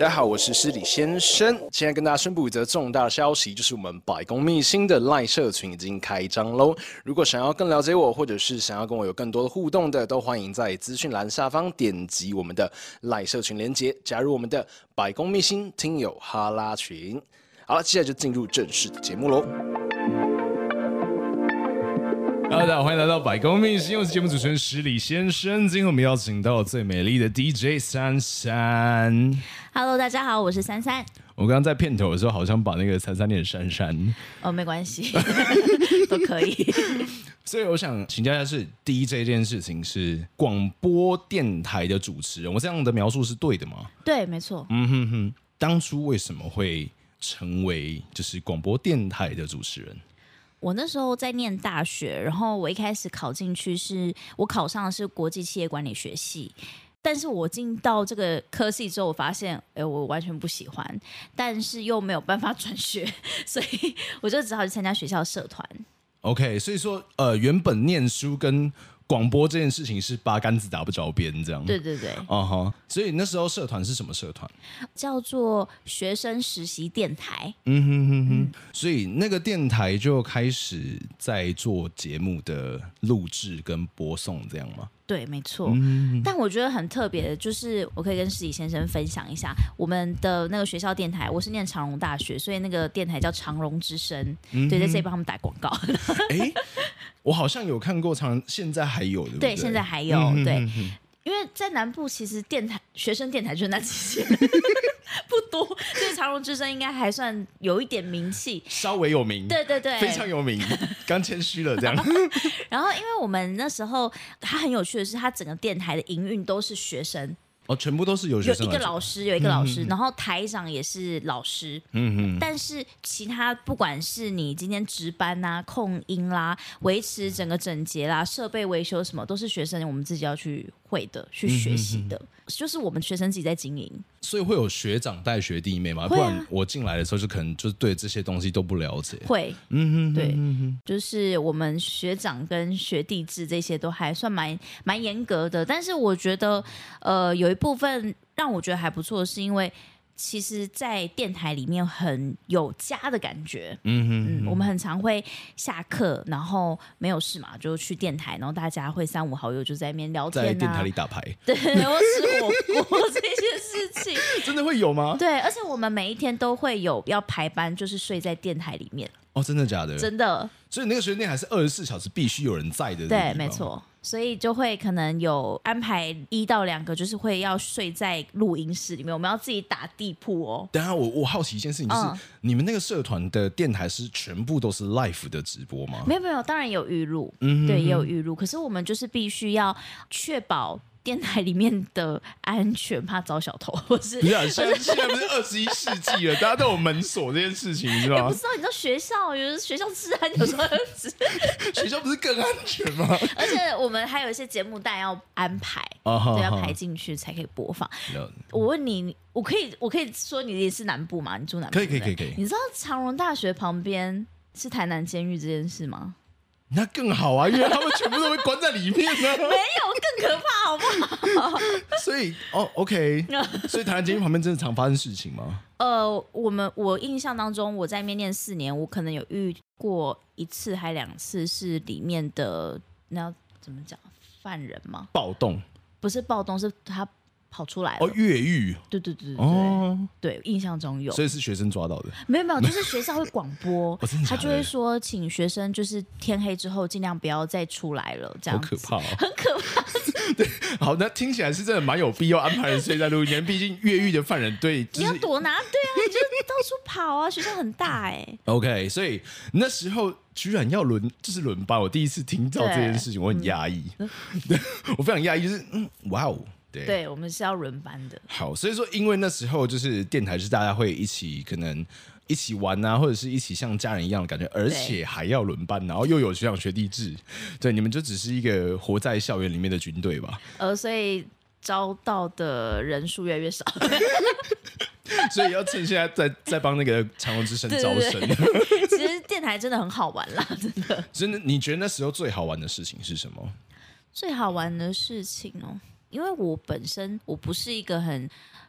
大家好，我是诗礼先生。现在跟大家宣布一则重大消息，就是我们百工秘辛的赖社群已经开张喽。如果想要更了解我，或者是想要跟我有更多的互动的，都欢迎在资讯栏下方点击我们的赖社群连接，加入我们的百工秘辛听友哈拉群。好了，接下来就进入正式的节目喽。大 家好，欢迎来到百公秘辛，我是节目主持人十里先生。今天我们邀请到最美丽的 DJ 珊珊。Hello，大家好，我是珊珊。我刚刚在片头的时候，好像把那个珊珊念珊珊。哦，没关系，都可以。所以我想请教一下，是 DJ 这件事情是广播电台的主持人，我这样的描述是对的吗？对，没错。嗯哼哼，当初为什么会成为就是广播电台的主持人？我那时候在念大学，然后我一开始考进去是，我考上的是国际企业管理学系，但是我进到这个科系之后，我发现，哎，我完全不喜欢，但是又没有办法 转学，所以我就只好去参加学校社团。OK，所以说，呃，原本念书跟广播这件事情是八竿子打不着边，这样。对对对。哦哈、uh，huh, 所以那时候社团是什么社团？叫做学生实习电台。嗯哼哼哼。嗯、所以那个电台就开始在做节目的录制跟播送，这样吗？对，没错。嗯、但我觉得很特别的，就是我可以跟失礼先生分享一下我们的那个学校电台。我是念长荣大学，所以那个电台叫长荣之声。嗯、对，在这里帮他们打广告。哎。我好像有看过长，现在还有的。对，对，现在还有。嗯、对，因为在南部其实电台学生电台就那几间，不多。所以长荣之声应该还算有一点名气，稍微有名。对对对，非常有名。刚谦虚了这样。然后，因为我们那时候，它很有趣的是，它整个电台的营运都是学生。哦，全部都是有学生。有一个老师，有一个老师，嗯、然后台长也是老师。嗯嗯。但是其他不管是你今天值班啊、控音啦、维持整个整洁啦、设备维修什么，都是学生我们自己要去会的、去学习的。嗯就是我们学生自己在经营，所以会有学长带学弟妹嘛？不然我进来的时候就可能就是对这些东西都不了解。会，嗯哼，对，就是我们学长跟学弟制这些都还算蛮蛮严格的。但是我觉得，呃，有一部分让我觉得还不错，是因为。其实，在电台里面很有家的感觉。嗯哼嗯，我们很常会下课，然后没有事嘛，就去电台，然后大家会三五好友就在那边聊天、啊，在电台里打牌，对，然后吃火锅这些事情，真的会有吗？对，而且我们每一天都会有要排班，就是睡在电台里面。哦，真的假的？真的。所以那个学生电台是二十四小时必须有人在的，对，没错。所以就会可能有安排一到两个，就是会要睡在录音室里面，我们要自己打地铺哦。等下，我我好奇一件事情，就是、嗯、你们那个社团的电台是全部都是 live 的直播吗？没有没有，当然有预录，嗯哼哼，对，也有预录。可是我们就是必须要确保。电台里面的安全，怕遭小偷，或是？你看，现在现在不是二十一世纪了，大家都有门锁这件事情，你知道吗？不知道，你知道学校有学校治安有时候 学校不是更安全吗？而且我们还有一些节目带要安排，对、uh，huh 要排进去才可以播放。我问你，我可以，我可以说你也是南部吗？你住南部？可以，可以，可以，可以。你知道长荣大学旁边是台南监狱这件事吗？那更好啊，因为他们全部都被关在里面呢。没有，更可怕，好不好？所以，哦，OK，所以台南监狱旁边真的常发生事情吗？呃，我们我印象当中，我在那边念四年，我可能有遇过一次还两次，是里面的那要怎么讲，犯人吗？暴动？不是暴动，是他。跑出来哦，越狱，对对对对哦，对，印象中有，所以是学生抓到的，没有没有，就是学校会广播，他就会说，请学生就是天黑之后尽量不要再出来了，这样好可怕，很可怕。对，好，那听起来是真的蛮有必要安排人，睡在录音间，毕竟越狱的犯人对，你要躲哪？对啊，你就到处跑啊，学校很大哎。OK，所以那时候居然要轮，就是轮班，我第一次听到这件事情，我很压抑，对我非常压抑，就是嗯，哇哦。对，对，我们是要轮班的。好，所以说，因为那时候就是电台是大家会一起，可能一起玩啊，或者是一起像家人一样的感觉，而且还要轮班，然后又有学长学弟制，对，你们就只是一个活在校园里面的军队吧？呃，所以招到的人数越来越少，所以要趁现在再再帮那个长隆之声招生。其实电台真的很好玩啦，真的。真的，你觉得那时候最好玩的事情是什么？最好玩的事情哦，因为我本身我不是一个很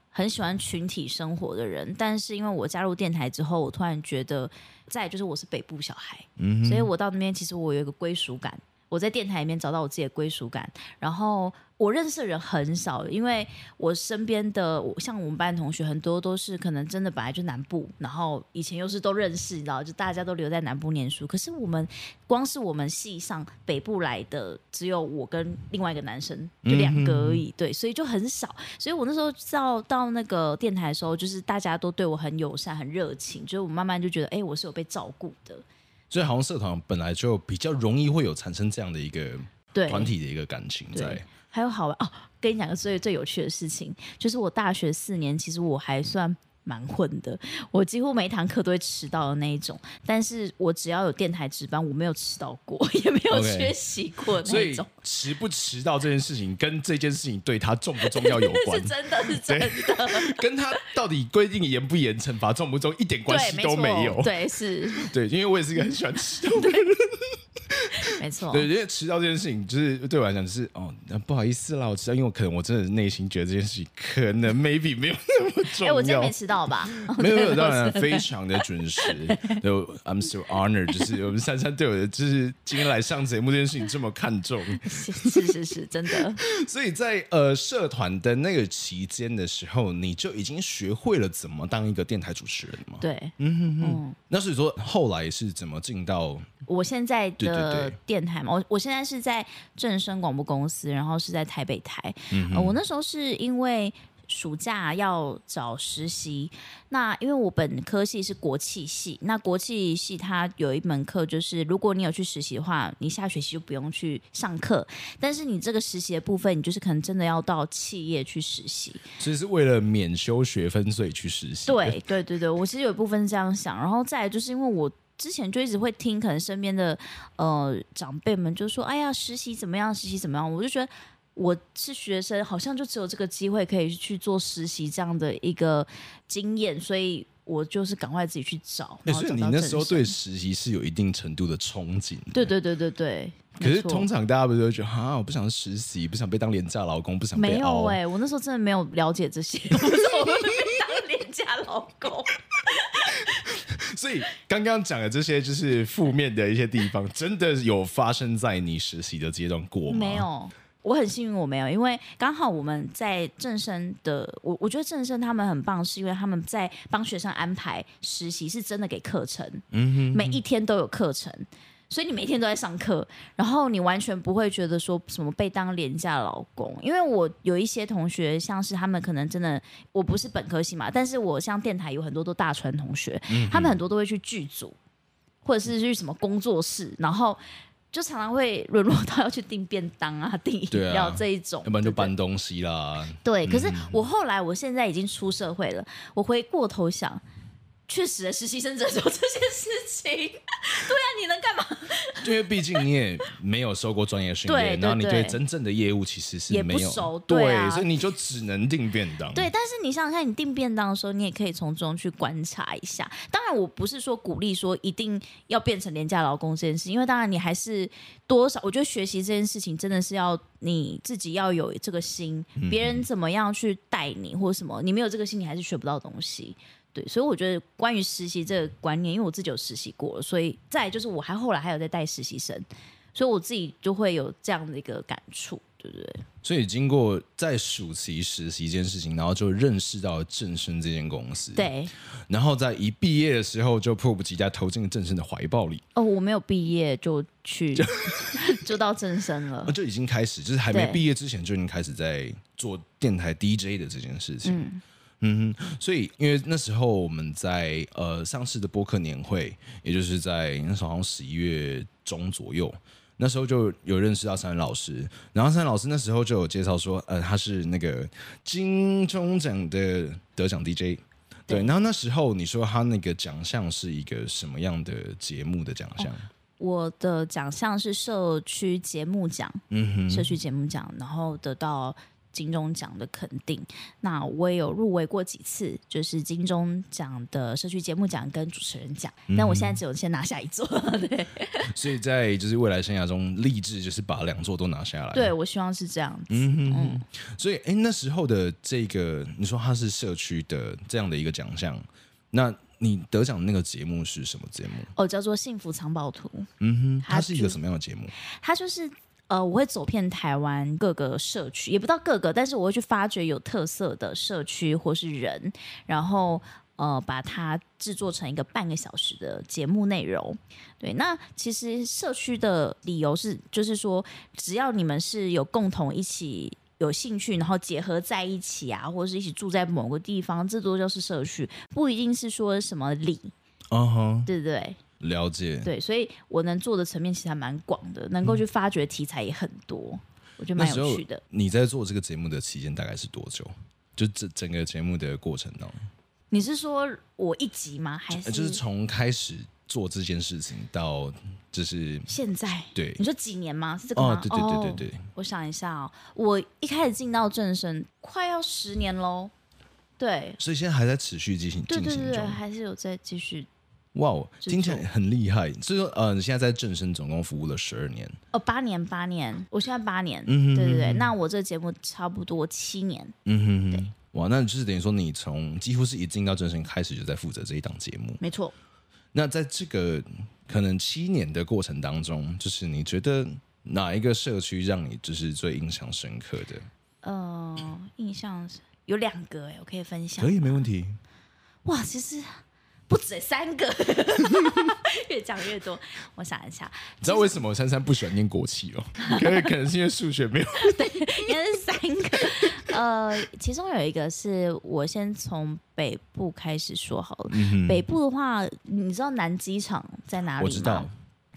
很喜欢群体生活的人，但是因为我加入电台之后，我突然觉得，再就是我是北部小孩，嗯，所以我到那边其实我有一个归属感。我在电台里面找到我自己的归属感，然后我认识的人很少，因为我身边的像我们班同学很多都是可能真的本来就南部，然后以前又是都认识，你知道，就大家都留在南部念书。可是我们光是我们系上北部来的只有我跟另外一个男生，就两个而已，嗯、对，所以就很少。所以我那时候到到那个电台的时候，就是大家都对我很友善、很热情，就是我慢慢就觉得，哎，我是有被照顾的。所以好像社团本来就比较容易会有产生这样的一个团体的一个感情在。还有好玩哦，跟你讲个最最有趣的事情，就是我大学四年其实我还算。蛮混的，我几乎每一堂课都会迟到的那一种。但是我只要有电台值班，我没有迟到过，也没有缺席过那一种。Okay. 所以迟不迟到这件事情，跟这件事情对他重不重要有 关。是真的是真的，跟他到底规定严不严、惩罚重不重一点关系都没有。对，是。对，因为我也是一个很喜欢迟到的人。没错，对，因为迟到这件事情，就是对我来讲，就是哦，不好意思啦，我迟到，因为我可能我真的内心觉得这件事情可能 maybe 没有那么重要。哎，我今天没迟到吧？没有，没有，当然非常的准时。就 I'm so honored，就是我们珊珊对我的，就是今天来上节目这件事情这么看重。是是是是，真的。所以在呃社团的那个期间的时候，你就已经学会了怎么当一个电台主持人吗？对，嗯哼哼。嗯，那所以说后来是怎么进到我现在的电台嘛？我我现在是在正声广播公司，然后是在台北台。嗯、呃，我那时候是因为。暑假要找实习，那因为我本科系是国企系，那国企系它有一门课，就是如果你有去实习的话，你下学期就不用去上课，但是你这个实习的部分，你就是可能真的要到企业去实习，其实是为了免修学分，所以去实习。对对对对，我其实有一部分是这样想，然后再来就是因为我之前就一直会听，可能身边的呃长辈们就说：“哎呀，实习怎么样？实习怎么样？”我就觉得。我是学生，好像就只有这个机会可以去做实习这样的一个经验，所以我就是赶快自己去找。欸、所以你那时候对实习是有一定程度的憧憬？对对对对对。可是通常大家不是会觉得啊，我不想实习，不想被当廉价劳工，不想被没有哎、欸，我那时候真的没有了解这些，我不是我被当廉价劳工。所以刚刚讲的这些就是负面的一些地方，真的有发生在你实习的阶段过吗？没有。我很幸运，我没有，因为刚好我们在正生的，我我觉得正生他们很棒，是因为他们在帮学生安排实习，是真的给课程，嗯哼，每一天都有课程，所以你每天都在上课，然后你完全不会觉得说什么被当廉价劳工，因为我有一些同学，像是他们可能真的，我不是本科系嘛，但是我像电台有很多都大传同学，嗯，他们很多都会去剧组，或者是去什么工作室，然后。就常常会沦落到要去订便当啊、订饮料这一种，要不然就搬东西啦。对，可是我后来，我现在已经出社会了，我回过头想。确实，实习生在做这些事情。对啊，你能干嘛？因为毕竟你也没有受过专业训练，然后你对真正的业务其实是没有也不熟，对啊，对，所以你就只能订便当。对，但是你想想看，你订便当的时候，你也可以从中去观察一下。当然，我不是说鼓励说一定要变成廉价劳工这件事，因为当然你还是多少，我觉得学习这件事情真的是要你自己要有这个心，别人怎么样去带你或者什么，你没有这个心，你还是学不到东西。对，所以我觉得关于实习这个观念，因为我自己有实习过，所以再就是我还后来还有在带实习生，所以我自己就会有这样的一个感触，对不对？所以经过在暑期实习这件事情，然后就认识到了正生这间公司，对。然后在一毕业的时候，就迫不及待投进了正生的怀抱里。哦，我没有毕业就去，就，就到正生了，就已经开始，就是还没毕业之前就已经开始在做电台 DJ 的这件事情。嗯嗯哼，所以因为那时候我们在呃上市的播客年会，也就是在那时候好像十一月中左右，那时候就有认识到珊珊老师，然后珊珊老师那时候就有介绍说，呃，他是那个金钟奖的得奖 DJ，对，然后那时候你说他那个奖项是一个什么样的节目的奖项？哦，我的奖项是社区节目奖，嗯哼，社区节目奖，然后得到。金钟奖的肯定。那我也有入围过几次，就是金钟奖的社区节目奖跟主持人奖。嗯、但我现在只有先拿下一座，对。所以在就是未来生涯中，立志就是把两座都拿下来。对，我希望是这样子。嗯哼哼嗯。所以，哎，那时候的这个，你说它是社区的这样的一个奖项，那你得奖的那个节目是什么节目？哦，叫做《幸福藏宝图》。嗯哼，它是一个什么样的节目？它就是。呃，我会走遍台湾各个社区，也不到各个，但是我会去发掘有特色的社区或是人，然后呃，把它制作成一个半个小时的节目内容。对，那其实社区的理由是，就是说，只要你们是有共同一起有兴趣，然后结合在一起啊，或者是一起住在某个地方，这都就是社区，不一定是说什么里，嗯哼，对不对？了解，对，所以我能做的层面其实还蛮广的，能够去发掘题材也很多，嗯、我觉得蛮有趣的。你在做这个节目的期间大概是多久？就整整个节目的过程当中，你是说我一集吗？还是就，就是从开始做这件事情到就是现在？对，你说几年吗？是这个吗？哦，对对对对对，哦。我想一下哦，我一开始进到正声，快要十年喽。对，所以现在还在持续进行，对对对，对，还是有在继续。哇哦，听起来很厉害。所以说，呃，你现在在正声总共服务了十二年，哦，八年，八年，我现在八年，嗯哼，对对对。那我这个节目差不多七年，嗯哼，对。哇，那就是等于说，你从几乎是一进到正声开始就在负责这一档节目，没错。那在这个可能七年的过程当中，就是你觉得哪一个社区让你就是最印象深刻的？嗯、呃，印象有两个哎，我可以分享，可以，没问题。哇，其实。不止三个，越讲越多。我想一下，你知道为什么珊珊不喜欢念国旗哦？可能可能是因为数学没有。对，应该是三个。呃，其中有一个是我先从北部开始说好了。嗯、北部的话，你知道南机场在哪里吗？我知道。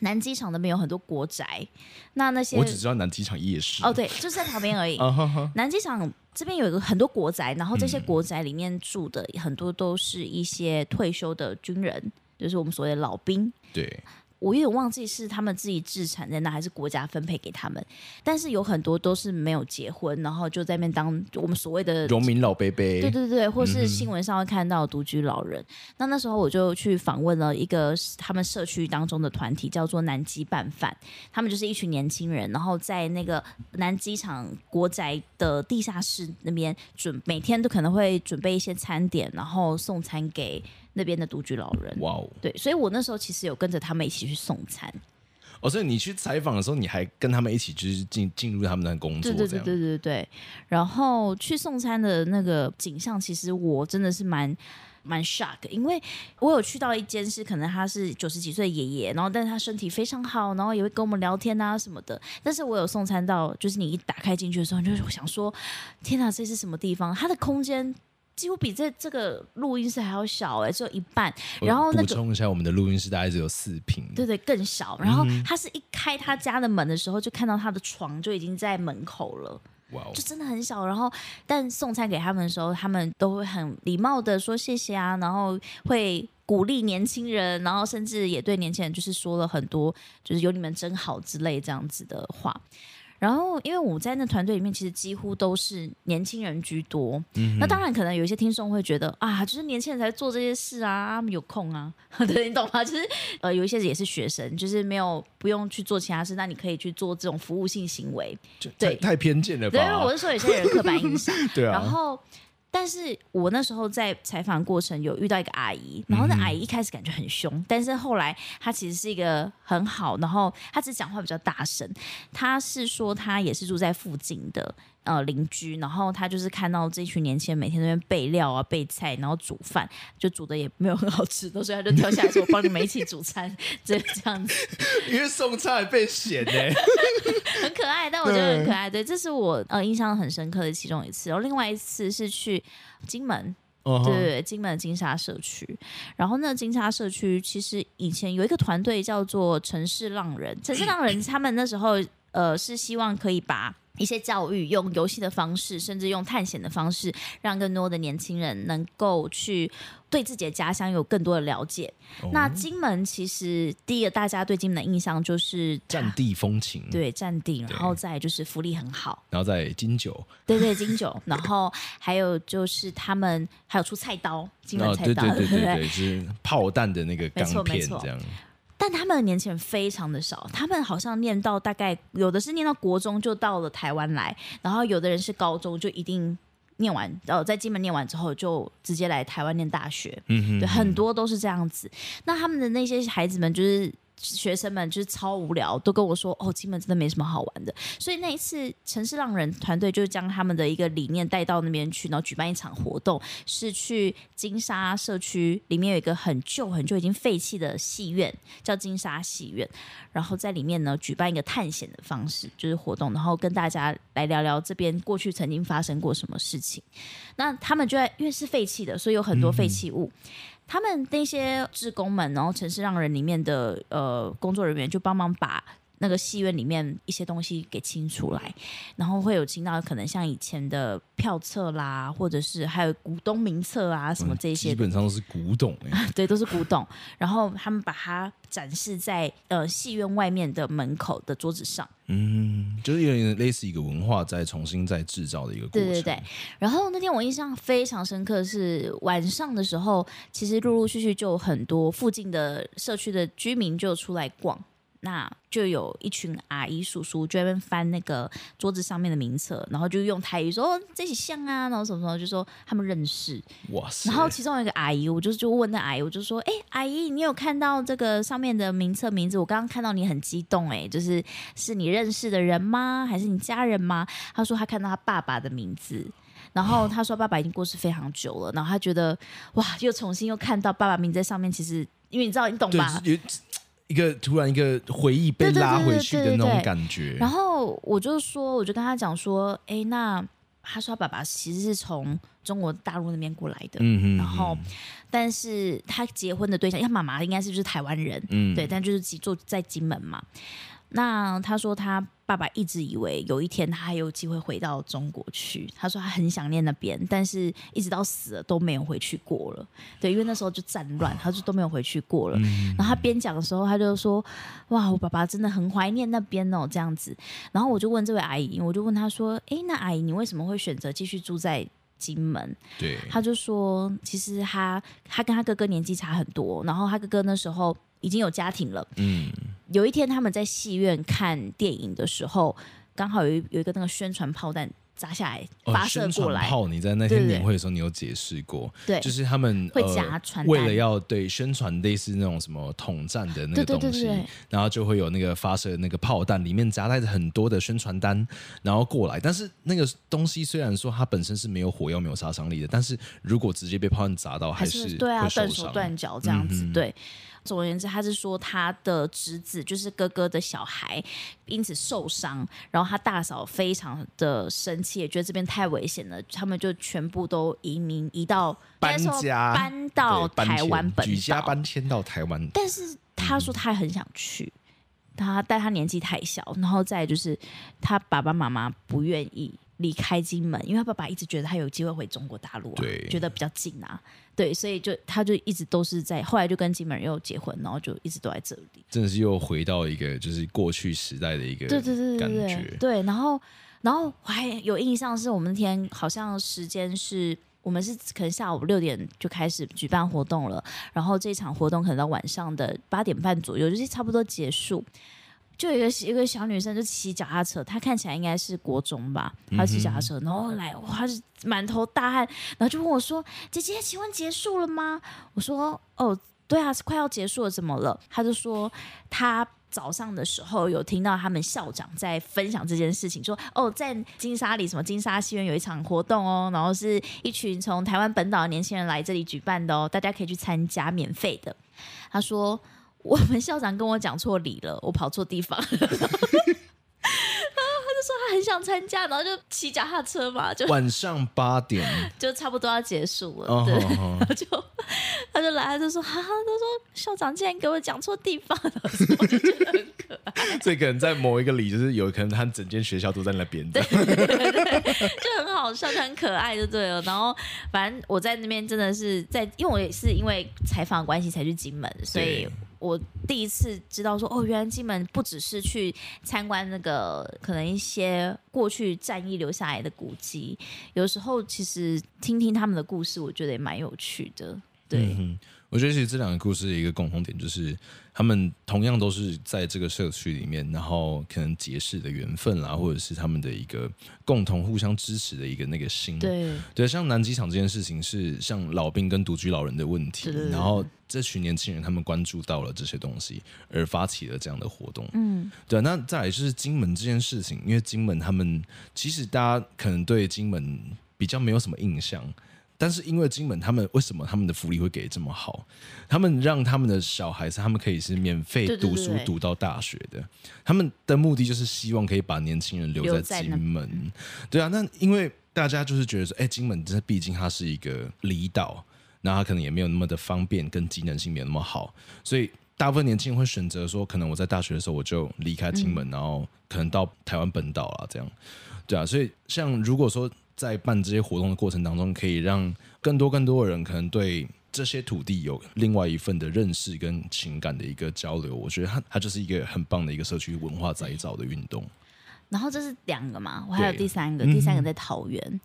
南机场那边有很多国宅，那那些我只知道南机场夜市。哦，对，就是在旁边而已。南机场这边有一个很多国宅，然后这些国宅里面住的很多都是一些退休的军人，就是我们所谓的老兵。对。我有点忘记是他们自己自产在那，还是国家分配给他们。但是有很多都是没有结婚，然后就在那边当我们所谓的农民老伯伯。对对对，或是新闻上会看到独居老人。嗯、那那时候我就去访问了一个他们社区当中的团体，叫做南极拌饭。他们就是一群年轻人，然后在那个南机场国宅的地下室那边准每天都可能会准备一些餐点，然后送餐给。那边的独居老人，哇哦，对，所以我那时候其实有跟着他们一起去送餐。哦，所以你去采访的时候，你还跟他们一起就是进进入他们的工作，对对对对对对。然后去送餐的那个景象，其实我真的是蛮蛮 shock，因为我有去到一间是可能他是九十几岁爷爷，然后但是他身体非常好，然后也会跟我们聊天啊什么的。但是我有送餐到，就是你一打开进去的时候，你就想说，天哪，这是什么地方？它的空间。几乎比这这个录音室还要小哎、欸，只有一半。然后那个、补充一下，我们的录音室大概只有四平，对对，更小。然后他是一开他家的门的时候，就看到他的床就已经在门口了，哇、哦，就真的很小。然后但送餐给他们的时候，他们都会很礼貌的说谢谢啊，然后会鼓励年轻人，然后甚至也对年轻人就是说了很多，就是有你们真好之类这样子的话。然后，因为我在那团队里面，其实几乎都是年轻人居多。嗯，那当然，可能有一些听众会觉得啊，就是年轻人才做这些事啊，有空啊，对，你懂吗？就是呃，有一些也是学生，就是没有不用去做其他事，那你可以去做这种服务性行为。对，太偏见了吧？对，我是说有些人刻板印象。对啊。然后。但是我那时候在采访过程有遇到一个阿姨，然后那阿姨一开始感觉很凶，嗯、但是后来她其实是一个很好，然后她只讲话比较大声。她是说她也是住在附近的。呃，邻居，然后他就是看到这群年轻人每天在那边备料啊、备菜，然后煮饭，就煮的也没有很好吃的，所以他就跳下来说：“我帮你们一起煮餐。”这这样子，因为送菜被嫌呢，很可爱，但我觉得很可爱。对，这是我呃印象很深刻的其中一次。然后另外一次是去金门，uh. 对对对，金门金沙社区。然后那金沙社区其实以前有一个团队叫做城市浪人，城市浪人他们那时候呃是希望可以把。一些教育，用游戏的方式，甚至用探险的方式，让更多的年轻人能够去对自己的家乡有更多的了解。哦、那金门其实第一个大家对金门的印象就是战地风情，对战地，然后再就是福利很好，然后再金酒，对对金酒，然后还有就是他们还有出菜刀，金门菜刀，哦、对对对 对。对，就是炮弹的那个钢片这样。但他们的年轻人非常的少，他们好像念到大概有的是念到国中就到了台湾来，然后有的人是高中就一定念完，然呃，在金门念完之后就直接来台湾念大学，嗯哼嗯，对，很多都是这样子。那他们的那些孩子们就是。学生们就是超无聊，都跟我说：“哦，金门真的没什么好玩的。”所以那一次，城市浪人团队就将他们的一个理念带到那边去，然后举办一场活动，是去金沙社区里面有一个很旧、很旧、已经废弃的戏院，叫金沙戏院。然后在里面呢，举办一个探险的方式，就是活动，然后跟大家来聊聊这边过去曾经发生过什么事情。那他们就在，因为是废弃的，所以有很多废弃物。他们那些志工们，然后城市浪人里面的呃工作人员就帮忙把那个戏院里面一些东西给清出来，然后会有清到可能像以前的票册啦，或者是还有古董名册啊什么这些，基本上都是古董哎，对，都是古董。然后他们把它展示在呃戏院外面的门口的桌子上，嗯，就是有点类似一个文化在重新再制造的一个过程。对对对。然后那天我印象非常深刻是晚上的时候，其实陆陆续续就有很多附近的社区的居民就出来逛。那就有一群阿姨叔叔就在那边翻那个桌子上面的名册，然后就用台语说：“哦，这些像啊，然后什么什么，就说他们认识。”哇塞！然后其中有一个阿姨，我就就问那阿姨，我就说：“哎，阿姨，你有看到这个上面的名册名字？我刚刚看到你很激动，哎，就是是你认识的人吗？还是你家人吗？”他说他看到他爸爸的名字，然后他说爸爸已经过世非常久了，然后他觉得哇，又重新又看到爸爸名字在上面，其实因为你知道，你懂吧？一个突然一个回忆被拉回去的那种感觉，然后我就说，我就跟他讲说，哎，那他说他爸爸其实是从中国大陆那边过来的，嗯哼嗯，然后但是他结婚的对象，因为他妈妈应该是就是台湾人，嗯，对，但就是住在金门嘛。那他说他爸爸一直以为有一天他还有机会回到中国去。他说他很想念那边，但是一直到死了都没有回去过了。对，因为那时候就战乱，他就都没有回去过了。然后他边讲的时候，他就说：“哇，我爸爸真的很怀念那边哦，这样子。”然后我就问这位阿姨，我就问他说：“哎，那阿姨你为什么会选择继续住在金门？”对，他就说：“其实他他跟他哥哥年纪差很多，然后他哥哥那时候。”已经有家庭了。嗯，有一天他们在戏院看电影的时候，刚好有一有一个那个宣传炮弹砸下来，发射过来。炮，你在那天年会的时候，你有解释过。对，就是他们会夹传、呃，为了要对宣传类似那种什么统战的那个东西，然后就会有那个发射那个炮弹，里面夹带着很多的宣传单，然后过来。但是那个东西虽然说它本身是没有火药、没有杀伤力的，但是如果直接被炮弹砸到，还是，还是对啊，断手断脚这样子。嗯、对。总而言之，他是说他的侄子就是哥哥的小孩，因此受伤，然后他大嫂非常的生气，也觉得这边太危险了，他们就全部都移民移到搬家搬到台湾本岛，举家搬迁到台湾。但是他说他很想去，嗯、他但他年纪太小，然后再就是他爸爸妈妈不愿意离开金门，因为他爸爸一直觉得他有机会回中国大陆啊，对，觉得比较近啊。对，所以就他就一直都是在，后来就跟金门人又结婚，然后就一直都在这里。真的是又回到一个就是过去时代的一个对对对对对对。然后然后我还有印象是我们那天好像时间是我们是可能下午六点就开始举办活动了，然后这场活动可能到晚上的八点半左右就是差不多结束。就有一个一个小女生就骑脚踏车，她看起来应该是国中吧，她骑脚踏车，然后来哇，她是满头大汗，然后就问我说：“姐姐，请问结束了吗？”我说：“哦，对啊，是快要结束了，怎么了？”她就说：“她早上的时候有听到他们校长在分享这件事情，说哦，在金沙里什么金沙戏院有一场活动哦，然后是一群从台湾本岛的年轻人来这里举办的哦，大家可以去参加，免费的。”她说。我们校长跟我讲错理了，我跑错地方。他就说他很想参加，然后就骑脚踏车嘛，就晚上八点 就差不多要结束了，对，然后就 他就来，他就说哈哈，他说校长竟然给我讲错地方了，我就觉得很可爱。这可能在某一个里，就是有可能他整间学校都在那边，的，对，对，对，就很好笑，就很可爱，就对了。然后反正我在那边真的是在，因为我也是因为采访关系才去金门，所以。我第一次知道说，哦，原来金门不只是去参观那个可能一些过去战役留下来的古迹，有时候其实听听他们的故事，我觉得也蛮有趣的。对。嗯我觉得其实这两个故事的一个共同点就是，他们同样都是在这个社区里面，然后可能结识的缘分啦，或者是他们的一个共同互相支持的一个那个心。对对，像南机场这件事情是像老兵跟独居老人的问题，然后这群年轻人他们关注到了这些东西，而发起了这样的活动。嗯，对。那再来就是金门这件事情，因为金门他们其实大家可能对金门比较没有什么印象。但是因为金门，他们为什么他们的福利会给这么好？他们让他们的小孩子，他们可以是免费读书读到大学的。对对对，他们的目的就是希望可以把年轻人留在金门。对啊，那因为大家就是觉得说，哎，金门这毕竟它是一个离岛，那它可能也没有那么的方便，跟机能性没有那么好，所以大部分年轻人会选择说，可能我在大学的时候我就离开金门，嗯、然后可能到台湾本岛了，这样。对啊，所以像如果说。在办这些活动的过程当中，可以让更多更多的人可能对这些土地有另外一份的认识跟情感的一个交流。我觉得它它就是一个很棒的一个社区文化再造的运动。然后这是两个嘛，我还有第三个，第三个在桃园，嗯、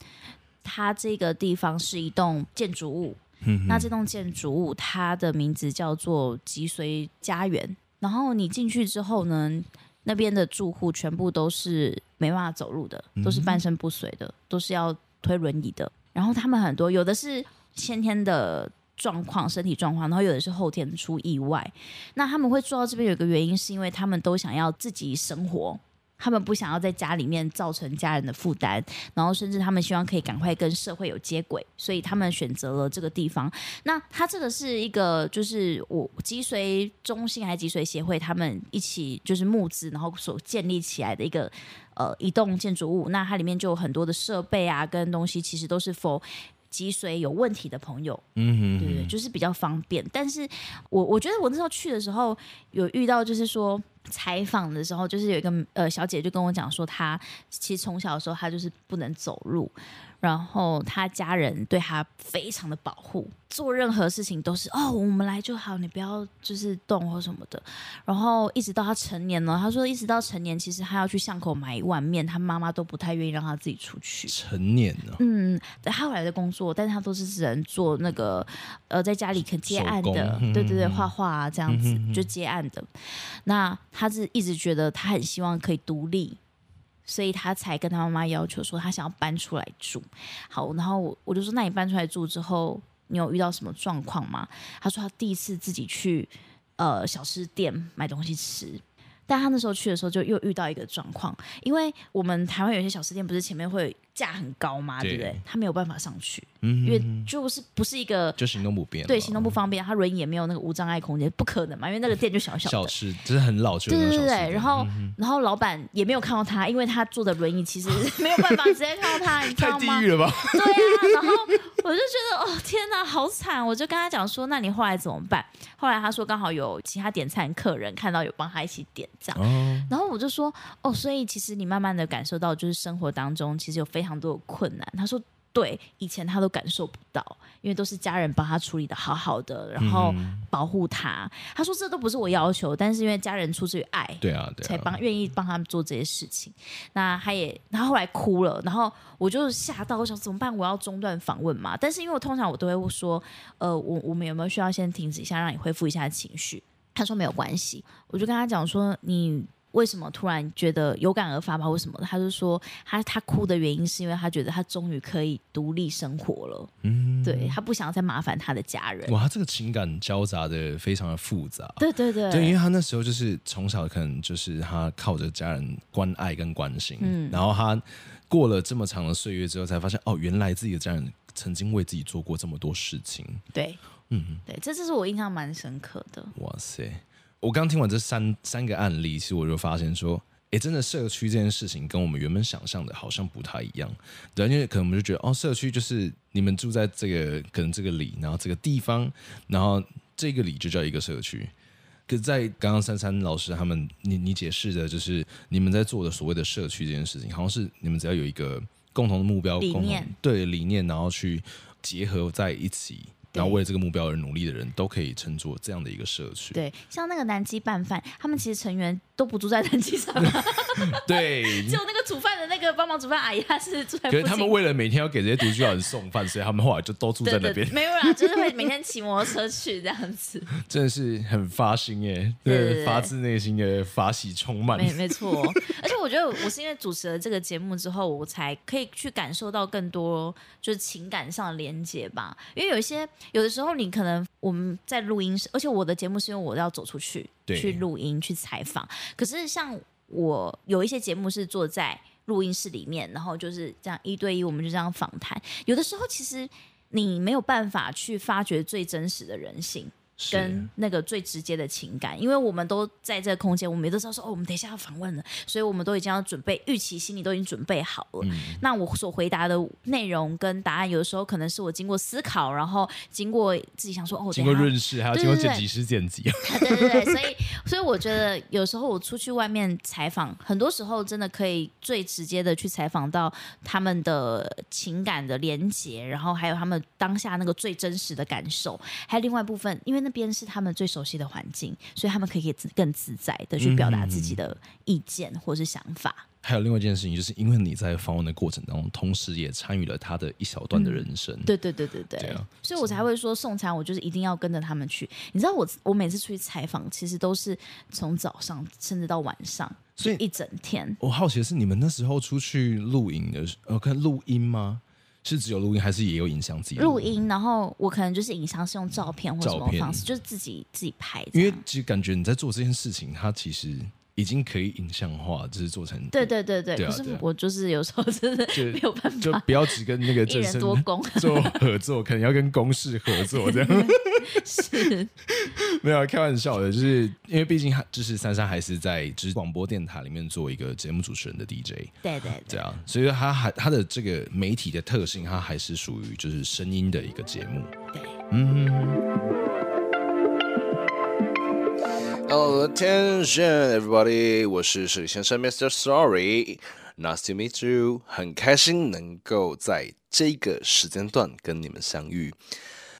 它这个地方是一栋建筑物。嗯、那这栋建筑物它的名字叫做脊髓家园。然后你进去之后呢，那边的住户全部都是。没办法走路的，都是半身不遂的，都是要推轮椅的。然后他们很多有的是先天的状况，身体状况，然后有的是后天出意外。那他们会住到这边有一个原因，是因为他们都想要自己生活。他们不想要在家里面造成家人的负担，然后甚至他们希望可以赶快跟社会有接轨，所以他们选择了这个地方。那他这个是一个，就是我脊髓中心还是脊髓协会，他们一起就是募资，然后所建立起来的一个呃一栋建筑物。那它里面就有很多的设备啊，跟东西，其实都是 for 脊髓有问题的朋友，嗯哼，哼，对对，就是比较方便。但是我我觉得我那时候去的时候有遇到，就是说。采访的时候，就是有一个呃小姐就跟我讲说，她其实从小的时候她就是不能走路。然后他家人对他非常的保护，做任何事情都是哦，我们来就好，你不要就是动或什么的。然后一直到他成年了，他说一直到成年，其实他要去巷口买一碗面，他妈妈都不太愿意让他自己出去。成年了，嗯，他后来的工作，但是他都是只能做那个呃，在家里可接案的，对对对，画画啊这样子就接案的。那他是一直觉得他很希望可以独立。所以他才跟他妈妈要求说，他想要搬出来住。好，然后我我就说，那你搬出来住之后，你有遇到什么状况吗？他说他第一次自己去呃小吃店买东西吃。但他那时候去的时候，就又遇到一个状况，因为我们台湾有些小吃店不是前面会架很高嘛，对，不对？他没有办法上去，因为就是不是一个就行动不便，对，行动不方便，他轮椅也没有那个无障碍空间，不可能嘛，因为那个店就小小的，小吃就是很老旧，对对对对。然后，嗯、然后老板也没有看到他，因为他坐的轮椅其实 没有办法直接看到他，你知道吗？太地狱了吧？对啊，然后我就觉得哦天哪，好惨！我就跟他讲说，那你后来怎么办？后来他说刚好有其他点餐客人看到有帮他一起点这样，哦、然后我就说哦，所以其实你慢慢的感受到，就是生活当中其实有非常多的困难。他说对，以前他都感受不到，因为都是家人帮他处理的好好的，然后保护他。嗯、他说这都不是我要求，但是因为家人出自于爱，对啊，对啊，才帮愿意帮他们做这些事情。那他也，他后来哭了，然后我就吓到，我想怎么办？我要中断访问嘛？但是因为我通常我都会说，呃，我我们有没有需要先停止一下，让你恢复一下情绪？他说没有关系，我就跟他讲说你。为什么突然觉得有感而发吧？为什么？他就说他他哭的原因是因为他觉得他终于可以独立生活了。嗯，对，他不想再麻烦他的家人。哇，他这个情感交杂的非常的复杂。对对对，对，因为他那时候就是从小可能就是他靠着家人关爱跟关心，嗯，然后他过了这么长的岁月之后，才发现哦，原来自己的家人曾经为自己做过这么多事情。对，嗯，对，这就是我印象蛮深刻的。哇塞。我刚听完这三三个案例，其实我就发现说，哎，真的社区这件事情跟我们原本想象的好像不太一样。对，因为可能我们就觉得，哦，社区就是你们住在这个可能这个里，然后这个地方，然后这个里就叫一个社区。可是在刚刚珊珊老师他们你你解释的，就是你们在做的所谓的社区这件事情，好像是你们只要有一个共同的目标、共同对理念，然后去结合在一起。然后为了这个目标而努力的人都可以称作这样的一个社区。对，像那个南极拌饭，他们其实成员都不住在登机上。对，就那个煮饭的那个帮忙煮饭阿姨，她是住在。可是他们为了每天要给这些独居老人送饭，所以他们后来就都住在那边。没有啦，就是会每天骑摩托车去这样子。真的是很发心耶，对，发自内心的法喜充满。没没错，而且我觉得我是因为主持了这个节目之后，我才可以去感受到更多就是情感上的连接吧，因为有一些。有的时候，你可能我们在录音室，而且我的节目是因为我要走出去去录音去采访。可是像我有一些节目是坐在录音室里面，然后就是这样一对一，我们就这样访谈。有的时候，其实你没有办法去发掘最真实的人性。跟那个最直接的情感，因为我们都在这个空间，我们也都知道说哦，我们等一下要访问了，所以我们都已经要准备，预期心里都已经准备好了。嗯、那我所回答的内容跟答案，有的时候可能是我经过思考，然后经过自己想说哦，经过润饰，还有经过剪辑师剪辑。对 对对，所以所以我觉得有时候我出去外面采访，很多时候真的可以最直接的去采访到他们的情感的连结，然后还有他们当下那个最真实的感受，还有另外一部分，因为那。这边是他们最熟悉的环境，所以他们可以更自在的去表达自己的意见或是想法。嗯。还有另外一件事情，就是因为你在访问的过程当中，同时也参与了他的一小段的人生。嗯、对对对对对，对啊、所以我才会说送餐，我就是一定要跟着他们去。你知道我，我我每次出去采访，其实都是从早上甚至到晚上，所以一整天。我好奇的是，你们那时候出去录影的时，呃，看录音吗？是只有录音，还是也有影像？自己录音，然后我可能就是影像，是用照片或者什么方式，就是自己自己拍。因为其实感觉你在做这件事情，它其实。已经可以影像化，就是做成对对对对。对啊、可是我就是有时候真的 没有办法，就不要只跟那个一人多工 做合作，可能要跟公视合作这样。是，没有开玩笑的，就是因为毕竟就是珊珊还是在就是广播电台里面做一个节目主持人的 DJ。对对对，这样，所以他还他的这个媒体的特性，他还是属于就是声音的一个节目。对，嗯。All attention, everybody！我是失礼先生，Mr. Sorry，Nice to meet you。很开心能够在这个时间段跟你们相遇。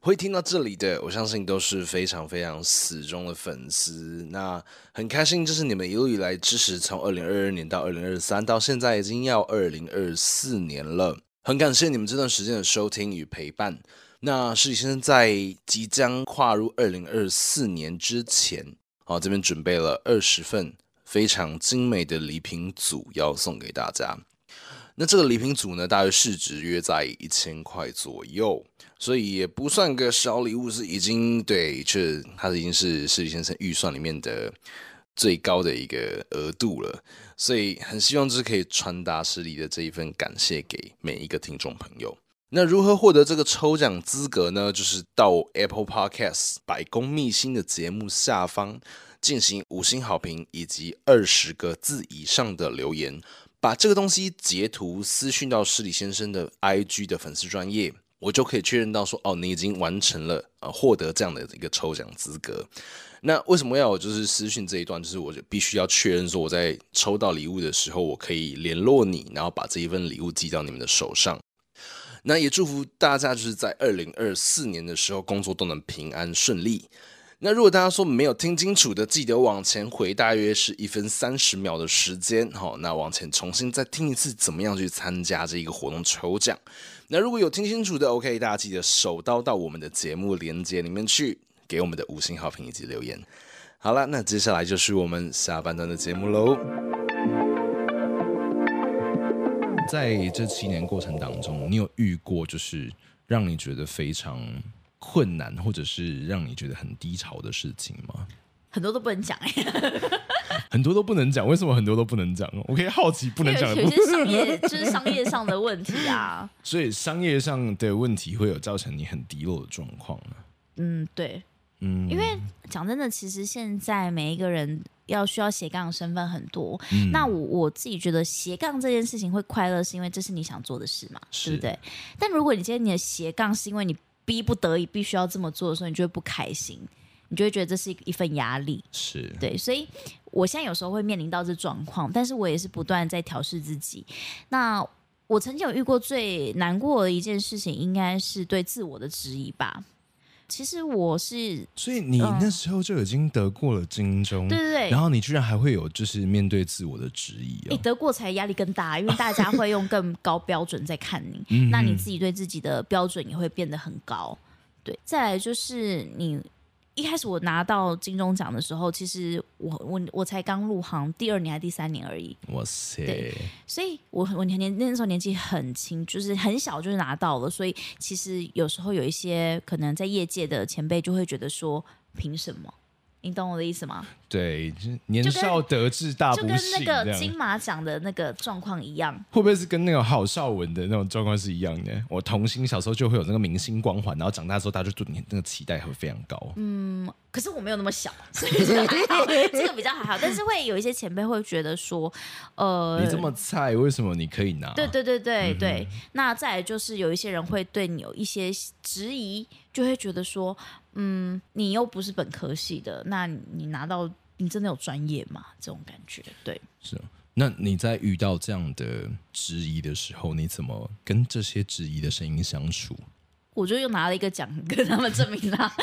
会听到这里的，我相信都是非常非常死忠的粉丝。那很开心，就是你们一路以来支持，从二零二二年到二零二三，到现在已经要二零二四年了。很感谢你们这段时间的收听与陪伴。那失礼先生在即将跨入二零二四年之前。好，这边准备了二十份非常精美的礼品组要送给大家。那这个礼品组呢，大约市值约在一千块左右，所以也不算个小礼物，是已经对，这它已经是失礼先生预算里面的最高的一个额度了。所以很希望就是可以传达失礼的这一份感谢给每一个听众朋友。那如何获得这个抽奖资格呢？就是到 Apple Podcast 百工秘辛的节目下方进行五星好评以及二十个字以上的留言，把这个东西截图私讯到施礼先生的 IG 的粉丝专业，我就可以确认到说，哦，你已经完成了呃获得这样的一个抽奖资格。那为什么要我就是私讯这一段？就是我就必须要确认说我在抽到礼物的时候，我可以联络你，然后把这一份礼物寄到你们的手上。那也祝福大家，就是在二零二四年的时候，工作都能平安顺利。那如果大家说没有听清楚的，记得往前回，大约是一分三十秒的时间，好，那往前重新再听一次，怎么样去参加这一个活动抽奖？那如果有听清楚的，OK，大家记得手刀到我们的节目连接里面去，给我们的五星好评以及留言。好了，那接下来就是我们下半段的节目喽。在这七年过程当中，你有遇过就是让你觉得非常困难，或者是让你觉得很低潮的事情吗？很多都不能讲哎，很多都不能讲。为什么很多都不能讲？我可以好奇不能讲的。有些 商业就是商业上的问题啊。所以商业上的问题会有造成你很低落的状况呢？嗯，对，嗯，因为讲真的，其实现在每一个人。要需要斜杠的身份很多。嗯、那我我自己觉得斜杠这件事情会快乐，是因为这是你想做的事嘛，是对不对？但如果你今天你的斜杠是因为你逼不得已必须要这么做的时候，你就会不开心，你就会觉得这是一份压力。是对，所以我现在有时候会面临到这状况，但是我也是不断在调试自己。那我曾经有遇过最难过的一件事情，应该是对自我的质疑吧。其实我是，所以你那时候就已经得过了金钟，对对对，然后你居然还会有就是面对自我的质疑，哦，你得过才压力更大，因为大家会用更高标准在看你，那你自己对自己的标准也会变得很高。对，再来就是你。一开始我拿到金钟奖的时候，其实我我我才刚入行第二年还是第三年而已。哇塞！对，所以我我年年那时候年纪很轻，就是很小就是拿到了，所以其实有时候有一些可能在业界的前辈就会觉得说，凭什么？你懂我的意思吗？对，就年少得志大不幸，就跟那个金马奖的那个状况一样。会不会是跟那个郝邵文的那种状况是一样的？我童星小时候就会有那个明星光环，然后长大之后大家就对你那个期待会非常高。嗯，可是我没有那么小，所以这个还好，这个比较还好。但是会有一些前辈会觉得说，呃，你这么菜，为什么你可以拿？对对对对对。嗯、哼那再来就是有一些人会对你有一些质疑，就会觉得说。嗯，你又不是本科系的，那你拿到你真的有专业吗？这种感觉，对，是。那你在遇到这样的质疑的时候，你怎么跟这些质疑的声音相处？我就又拿了一个奖跟他们证明啦。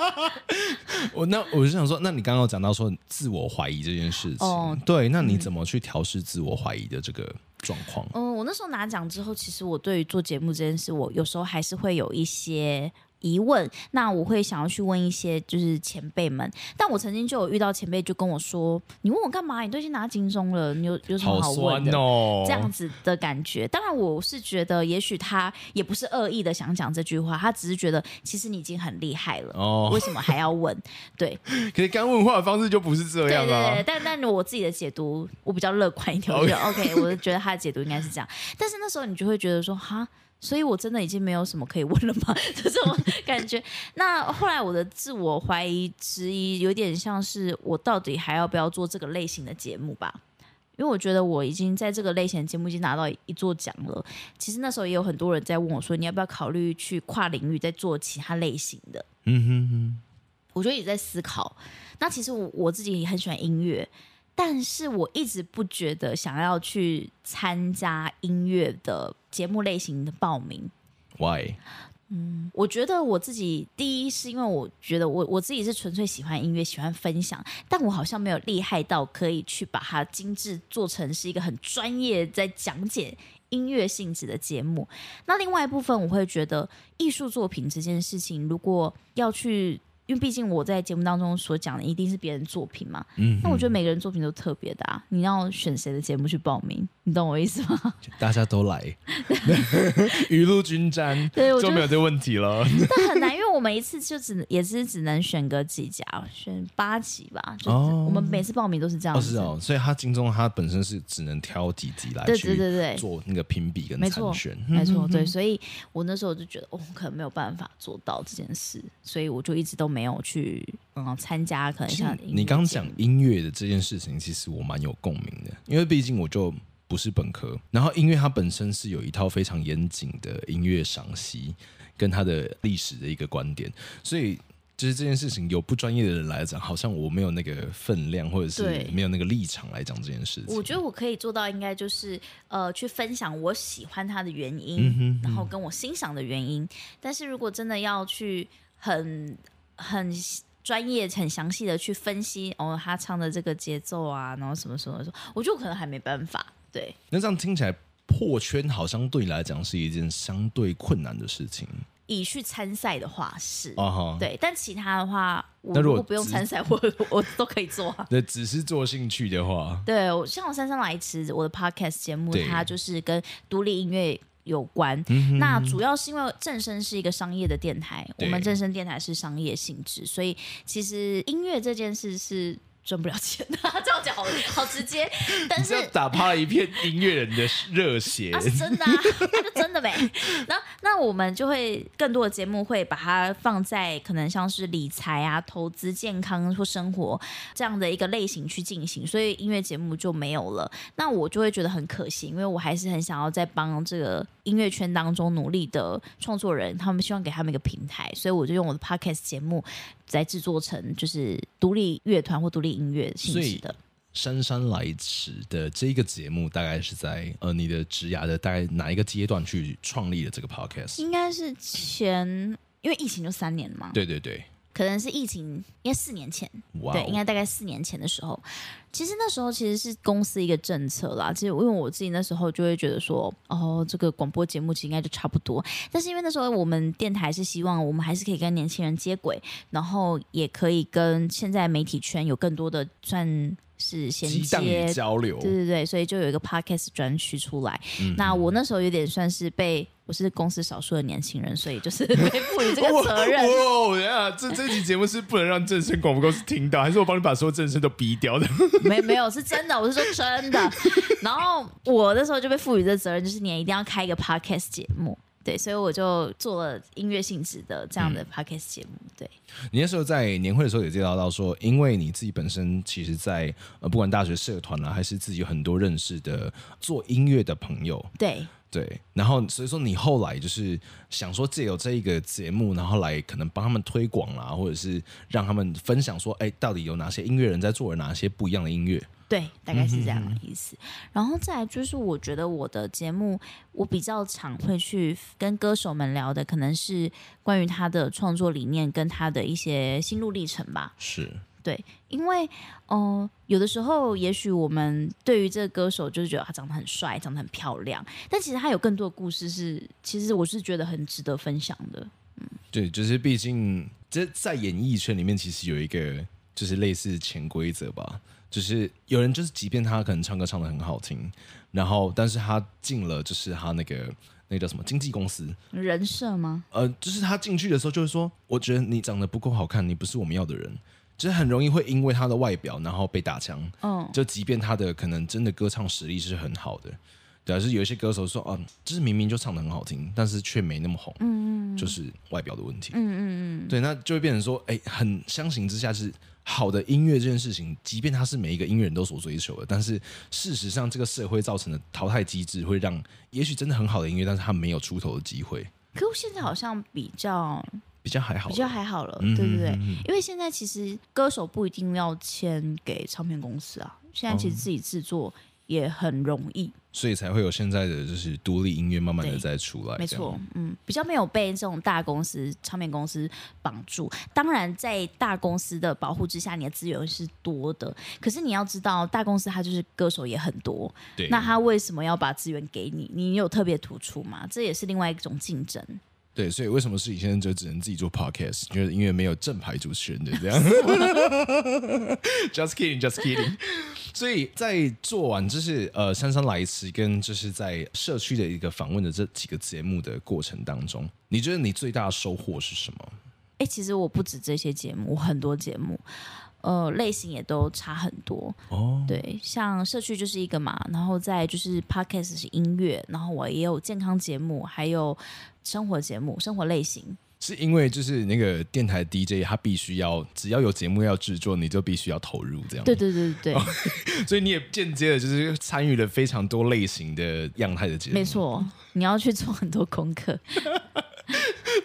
我那我就想说，那你刚刚有讲到说自我怀疑这件事情，哦，对，那你怎么去调试自我怀疑的这个状况？嗯，我那时候拿奖之后，其实我对于做节目这件事，我有时候还是会有一些。疑问，那我会想要去问一些就是前辈们，但我曾经就有遇到前辈就跟我说：“你问我干嘛？你都已经拿金钟了，你有有什么好问的？”哦、这样子的感觉。当然，我是觉得也许他也不是恶意的想讲这句话，他只是觉得其实你已经很厉害了，哦，为什么还要问？对，可是刚问话的方式就不是这样啊。对对对，但但我自己的解读，我比较乐观一点，我觉得 OK，我就觉得他的解读应该是这样。但是那时候你就会觉得说，哈。所以，我真的已经没有什么可以问了吗？这种感觉。那后来，我的自我怀疑、质疑，有点像是我到底还要不要做这个类型的节目吧？因为我觉得我已经在这个类型的节目已经拿到一座奖了。其实那时候也有很多人在问我说：“你要不要考虑去跨领域再做其他类型的？”嗯哼哼。我觉得也在思考。那其实我我自己也很喜欢音乐。但是我一直不觉得想要去参加音乐的节目类型的报名。Why？嗯，我觉得我自己第一是因为我觉得我我自己是纯粹喜欢音乐，喜欢分享，但我好像没有厉害到可以去把它精致做成是一个很专业在讲解音乐性质的节目。那另外一部分，我会觉得艺术作品这件事情，如果要去。因为毕竟我在节目当中所讲的一定是别人作品嘛，嗯，那我觉得每个人作品都特别的啊。你要选谁的节目去报名？你懂我意思吗？大家都来，雨露均沾，对，就没有这个问题了。但很难，因为我们一次就只也是只能选个几家，选八集吧。就是我们每次报名都是这样子。哦，是哦，所以他金钟他本身是只能挑几集来，对对对对，做那个评比跟参选，没错，对。所以我那时候就觉得，哦，可能没有办法做到这件事，所以我就一直都没。没有去嗯参加，可能像你刚讲音乐的这件事情，其实我蛮有共鸣的，因为毕竟我就不是本科，然后音乐它本身是有一套非常严谨的音乐赏析跟它的历史的一个观点，所以就是这件事情有不专业的人来讲，好像我没有那个分量，或者是没有那个立场来讲这件事情。我觉得我可以做到，应该就是呃去分享我喜欢它的原因，嗯哼嗯然后跟我欣赏的原因。但是如果真的要去很很专业、很详细的去分析哦，他唱的这个节奏啊，然后什么什么什么，我觉得我可能还没办法。对，那这样听起来破圈好像对你来讲是一件相对困难的事情。以去参赛的话是，uh huh. 对，但其他的话，我如果不用参赛，我 我都可以做。对，只是做兴趣的话，对，像我姗姗来迟，我的 podcast 节目，它就是跟独立音乐。有关，嗯、那主要是因为正声是一个商业的电台，我们正声电台是商业性质，所以其实音乐这件事是赚不了钱的。这样讲好好直接，但是打趴了一片音乐人的热血，啊、是真的、啊，那就真的。呗。那那我们就会更多的节目会把它放在可能像是理财啊、投资、健康或生活这样的一个类型去进行，所以音乐节目就没有了。那我就会觉得很可惜，因为我还是很想要在帮这个音乐圈当中努力的创作人，他们希望给他们一个平台，所以我就用我的 podcast 节目来制作成就是独立乐团或独立音乐性质的。姗姗来迟的这一个节目，大概是在呃你的职涯的大概哪一个阶段去创立的这个 podcast？应该是前，因为疫情就三年嘛。对对对，可能是疫情，应该四年前。Wow. 对，应该大概四年前的时候，其实那时候其实是公司一个政策啦。其实因为我自己那时候就会觉得说，哦，这个广播节目其实应该就差不多。但是因为那时候我们电台是希望我们还是可以跟年轻人接轨，然后也可以跟现在媒体圈有更多的算。是衔接交流，对对对，所以就有一个 podcast 专区出来。嗯、那我那时候有点算是被，我是公司少数的年轻人，所以就是被赋予这个责任。哦，等下，这这期节目是不能让正声广播公司听到，还是我帮你把所有正声都逼掉的？没没有，是真的，我是说真的。然后我那时候就被赋予这责任，就是你一定要开一个 podcast 节目。对，所以我就做了音乐性质的这样的 podcast 节目。对，你那时候在年会的时候也介绍到说，因为你自己本身其实在，在呃，不管大学社团啊，还是自己有很多认识的做音乐的朋友。对对，然后所以说你后来就是想说借由这一个节目，然后来可能帮他们推广啦，或者是让他们分享说，哎，到底有哪些音乐人在做哪些不一样的音乐。对，大概是这样的意思。然后再来就是，我觉得我的节目，我比较常会去跟歌手们聊的，可能是关于他的创作理念跟他的一些心路历程吧。是，对，因为，哦、呃，有的时候，也许我们对于这个歌手就是觉得他长得很帅，长得很漂亮，但其实他有更多的故事是，其实我是觉得很值得分享的。嗯，对，就是毕竟这在演艺圈里面，其实有一个就是类似潜规则吧。就是有人，就是即便他可能唱歌唱的很好听，然后但是他进了就是他那个那个叫什么经纪公司人设吗？呃，就是他进去的时候就是说，我觉得你长得不够好看，你不是我们要的人，就是很容易会因为他的外表然后被打枪。嗯，就即便他的可能真的歌唱实力是很好的，对啊，是有一些歌手说，哦，就是明明就唱的很好听，但是却没那么红。嗯嗯，就是外表的问题。嗯嗯嗯，对，那就会变成说，哎，很相形之下是。好的音乐这件事情，即便它是每一个音乐人都所追求的，但是事实上，这个社会造成的淘汰机制会让，也许真的很好的音乐，但是他没有出头的机会。可我现在好像比较比较还好，比较还好了，对不对，因为现在其实歌手不一定要签给唱片公司啊，现在其实自己制作。也很容易，所以才会有现在的就是独立音乐慢慢的在出来。没错，嗯，比较没有被这种大公司、唱片公司绑住。当然，在大公司的保护之下，你的资源是多的。可是你要知道，大公司它就是歌手也很多，对，那他为什么要把资源给你？你有特别突出吗？这也是另外一种竞争。对，所以为什么是以前就只能自己做 podcast？就是因为没有正牌主持人的这样。Just kidding，Just kidding。所以在做完就是呃姗姗来迟跟就是在社区的一个访问的这几个节目的过程当中，你觉得你最大的收获是什么？哎、欸，其实我不止这些节目，很多节目，呃，类型也都差很多哦。对，像社区就是一个嘛，然后再就是 podcast 是音乐，然后我也有健康节目，还有。生活节目，生活类型，是因为就是那个电台 DJ，他必须要只要有节目要制作，你就必须要投入这样。对对对对，所以你也间接的就是参与了非常多类型的样态的节目。没错，你要去做很多功课。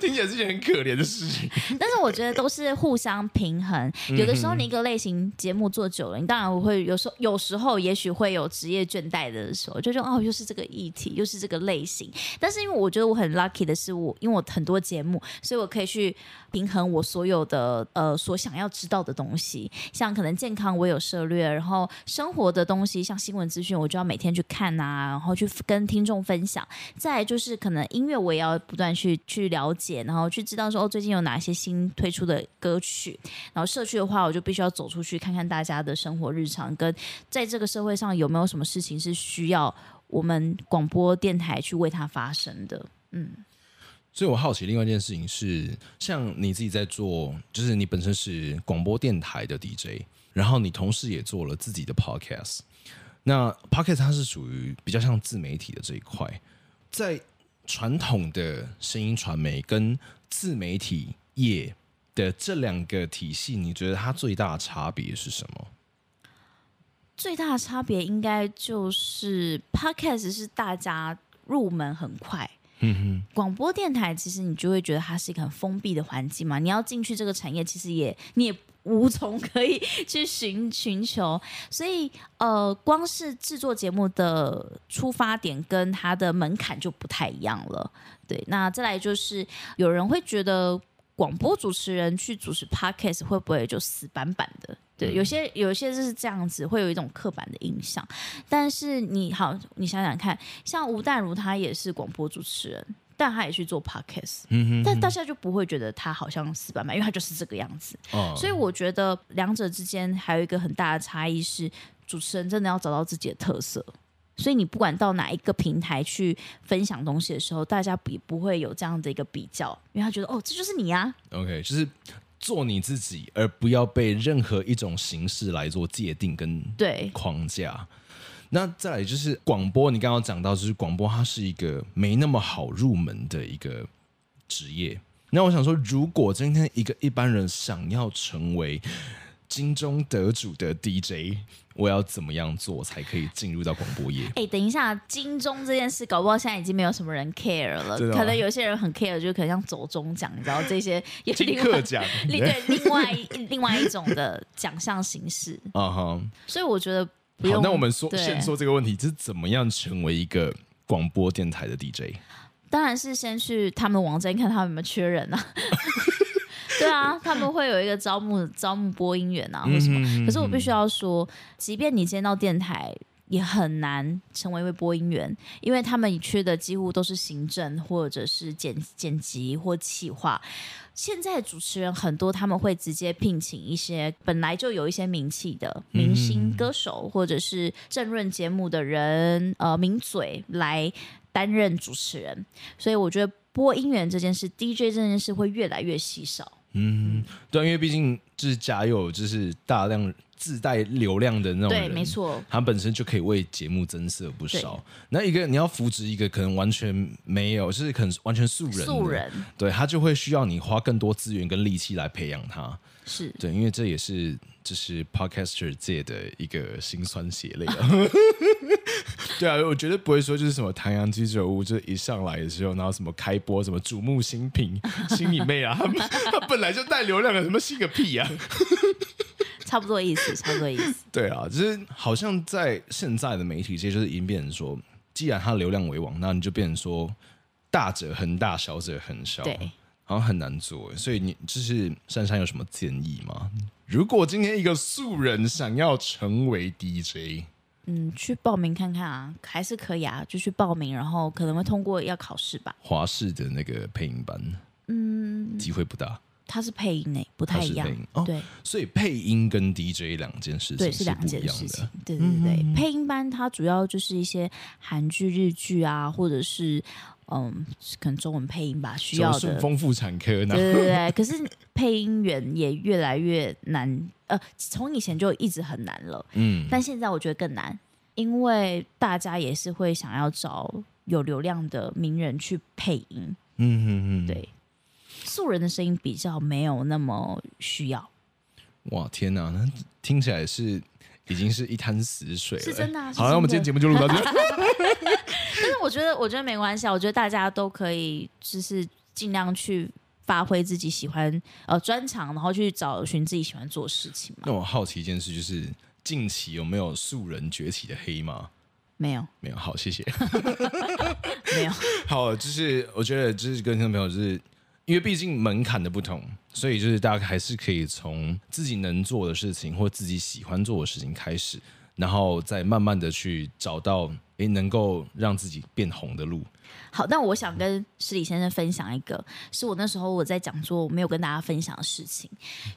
听起来是件很可怜的事情，但是我觉得都是互相平衡。有的时候你一个类型节目做久了，你当然我会有时候有时候也许会有职业倦怠的时候，就说哦，又是这个议题，又是这个类型。但是因为我觉得我很 lucky 的是我，因为我很多节目，所以我可以去平衡我所有的呃所想要知道的东西。像可能健康我有涉略，然后生活的东西像新闻资讯，我就要每天去看啊，然后去跟听众分享。再来就是可能音乐我也要不断去去了解。然后去知道说哦，最近有哪些新推出的歌曲。然后社区的话，我就必须要走出去看看大家的生活日常，跟在这个社会上有没有什么事情是需要我们广播电台去为它发声的。嗯，所以我好奇另外一件事情是，像你自己在做，就是你本身是广播电台的 DJ，然后你同时也做了自己的 Podcast。那 Podcast 它是属于比较像自媒体的这一块，在。传统的声音传媒跟自媒体业的这两个体系，你觉得它最大的差别是什么？最大的差别应该就是 Podcast 是大家入门很快。嗯哼，广播电台其实你就会觉得它是一个很封闭的环境嘛，你要进去这个产业，其实也你也无从可以去寻寻求，所以呃，光是制作节目的出发点跟它的门槛就不太一样了。对，那再来就是有人会觉得广播主持人去主持 Podcast 会不会就死板板的？对，有些有些就是这样子，会有一种刻板的印象。但是你好，你想想看，像吴淡如，她也是广播主持人，但他也去做 podcast，嗯哼哼，但大家就不会觉得他好像死板板，因为他就是这个样子。哦，所以我觉得两者之间还有一个很大的差异是，主持人真的要找到自己的特色。所以你不管到哪一个平台去分享东西的时候，大家比不会有这样的一个比较，因为他觉得哦，这就是你呀。OK，就是。做你自己，而不要被任何一种形式来做界定跟对框架。那再来就是广播，你刚刚讲到，就是广播它是一个没那么好入门的一个职业。那我想说，如果今天一个一般人想要成为金钟得主的 DJ，我要怎么样做才可以进入到广播业？哎、欸，等一下，金钟这件事搞不好现在已经没有什么人 care 了，可能有些人很 care，就可能像走中奖，你知道这些也是另外奖，对，对另外另外一种的奖项形式。啊哈、uh，huh. 所以我觉得。好，那我们说对先说这个问题，就是怎么样成为一个广播电台的 DJ？当然是先去他们网站看他们有没有缺人啊。对啊，他们会有一个招募招募播音员啊，或什么。嗯、哼哼哼，可是我必须要说，即便你接到电台，也很难成为一位播音员，因为他们缺的几乎都是行政或者是剪剪辑或企划。现在主持人很多，他们会直接聘请一些本来就有一些名气的明星歌手，或者是政论节目的人，呃，名嘴来担任主持人。所以我觉得播音员这件事，DJ 这件事会越来越稀少。嗯，对，因为毕竟就是假有就是大量自带流量的那种人，对，没错，他本身就可以为节目增色不少。那一个你要扶植一个可能完全没有，就是可能完全素人，素人，对他就会需要你花更多资源跟力气来培养他。是对，因为这也是就是 podcaster 界的一个辛酸血泪啊。对啊，我绝对不会说就是什么唐阳鸡酒屋，就一上来的时候，然后什么开播什么瞩目新品新你妹啊，他他本来就带流量的，什么新个屁啊，差不多意思，差不多意思。对啊，就是好像在现在的媒体界，就是已经变成说，既然他流量为王，那你就变成说大者恒大，小者恒小。对。好像很难做，所以你就是珊珊有什么建议吗？如果今天一个素人想要成为 DJ，嗯，去报名看看啊，还是可以啊，就去报名，然后可能会通过要考试吧。华视的那个配音班，嗯，机会不大。它是配音诶，不太一样。哦、对，所以配音跟 DJ 两件事情对是两件事情。对对对，嗯、配音班它主要就是一些韩剧、日剧啊，或者是。嗯，可能中文配音吧，需要的。丰富产科呢。对对对，可是配音员也越来越难，呃，从以前就一直很难了，嗯，但现在我觉得更难，因为大家也是会想要找有流量的名人去配音，嗯嗯嗯，对，素人的声音比较没有那么需要。哇，天哪，那听起来是已经是一滩死水了，是真的啊。好，那我们今天节目就录到这。但是我觉得，我觉得没关系啊。我觉得大家都可以，就是尽量去发挥自己喜欢呃专长，然后去找寻自己喜欢做的事情嘛。那我好奇一件事，就是近期有没有素人崛起的黑马？没有，没有。好，谢谢。没有。好，就是我觉得，就是跟听众朋友，就是因为毕竟门槛的不同，所以就是大家还是可以从自己能做的事情或自己喜欢做的事情开始。然后再慢慢的去找到诶能够让自己变红的路。好，那我想跟施礼先生分享一个，是我那时候我在讲座没有跟大家分享的事情，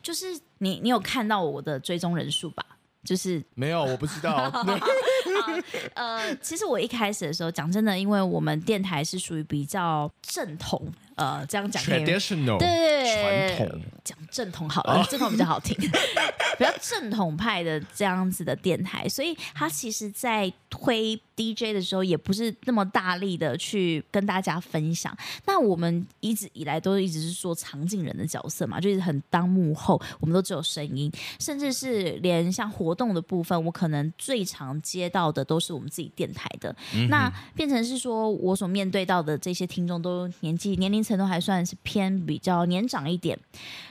就是你你有看到我的追踪人数吧？就是没有，我不知道。呃，其实我一开始的时候讲真的，因为我们电台是属于比较正统。呃，这样讲，traditional，对传统，讲正统好了，正统比较好听，比较正统派的这样子的电台，所以他其实，在推 DJ 的时候，也不是那么大力的去跟大家分享。那我们一直以来都一直是说场景人的角色嘛，就是很当幕后，我们都只有声音，甚至是连像活动的部分，我可能最常接到的都是我们自己电台的，嗯、那变成是说我所面对到的这些听众都年纪年龄层都还算是偏比较年长一点。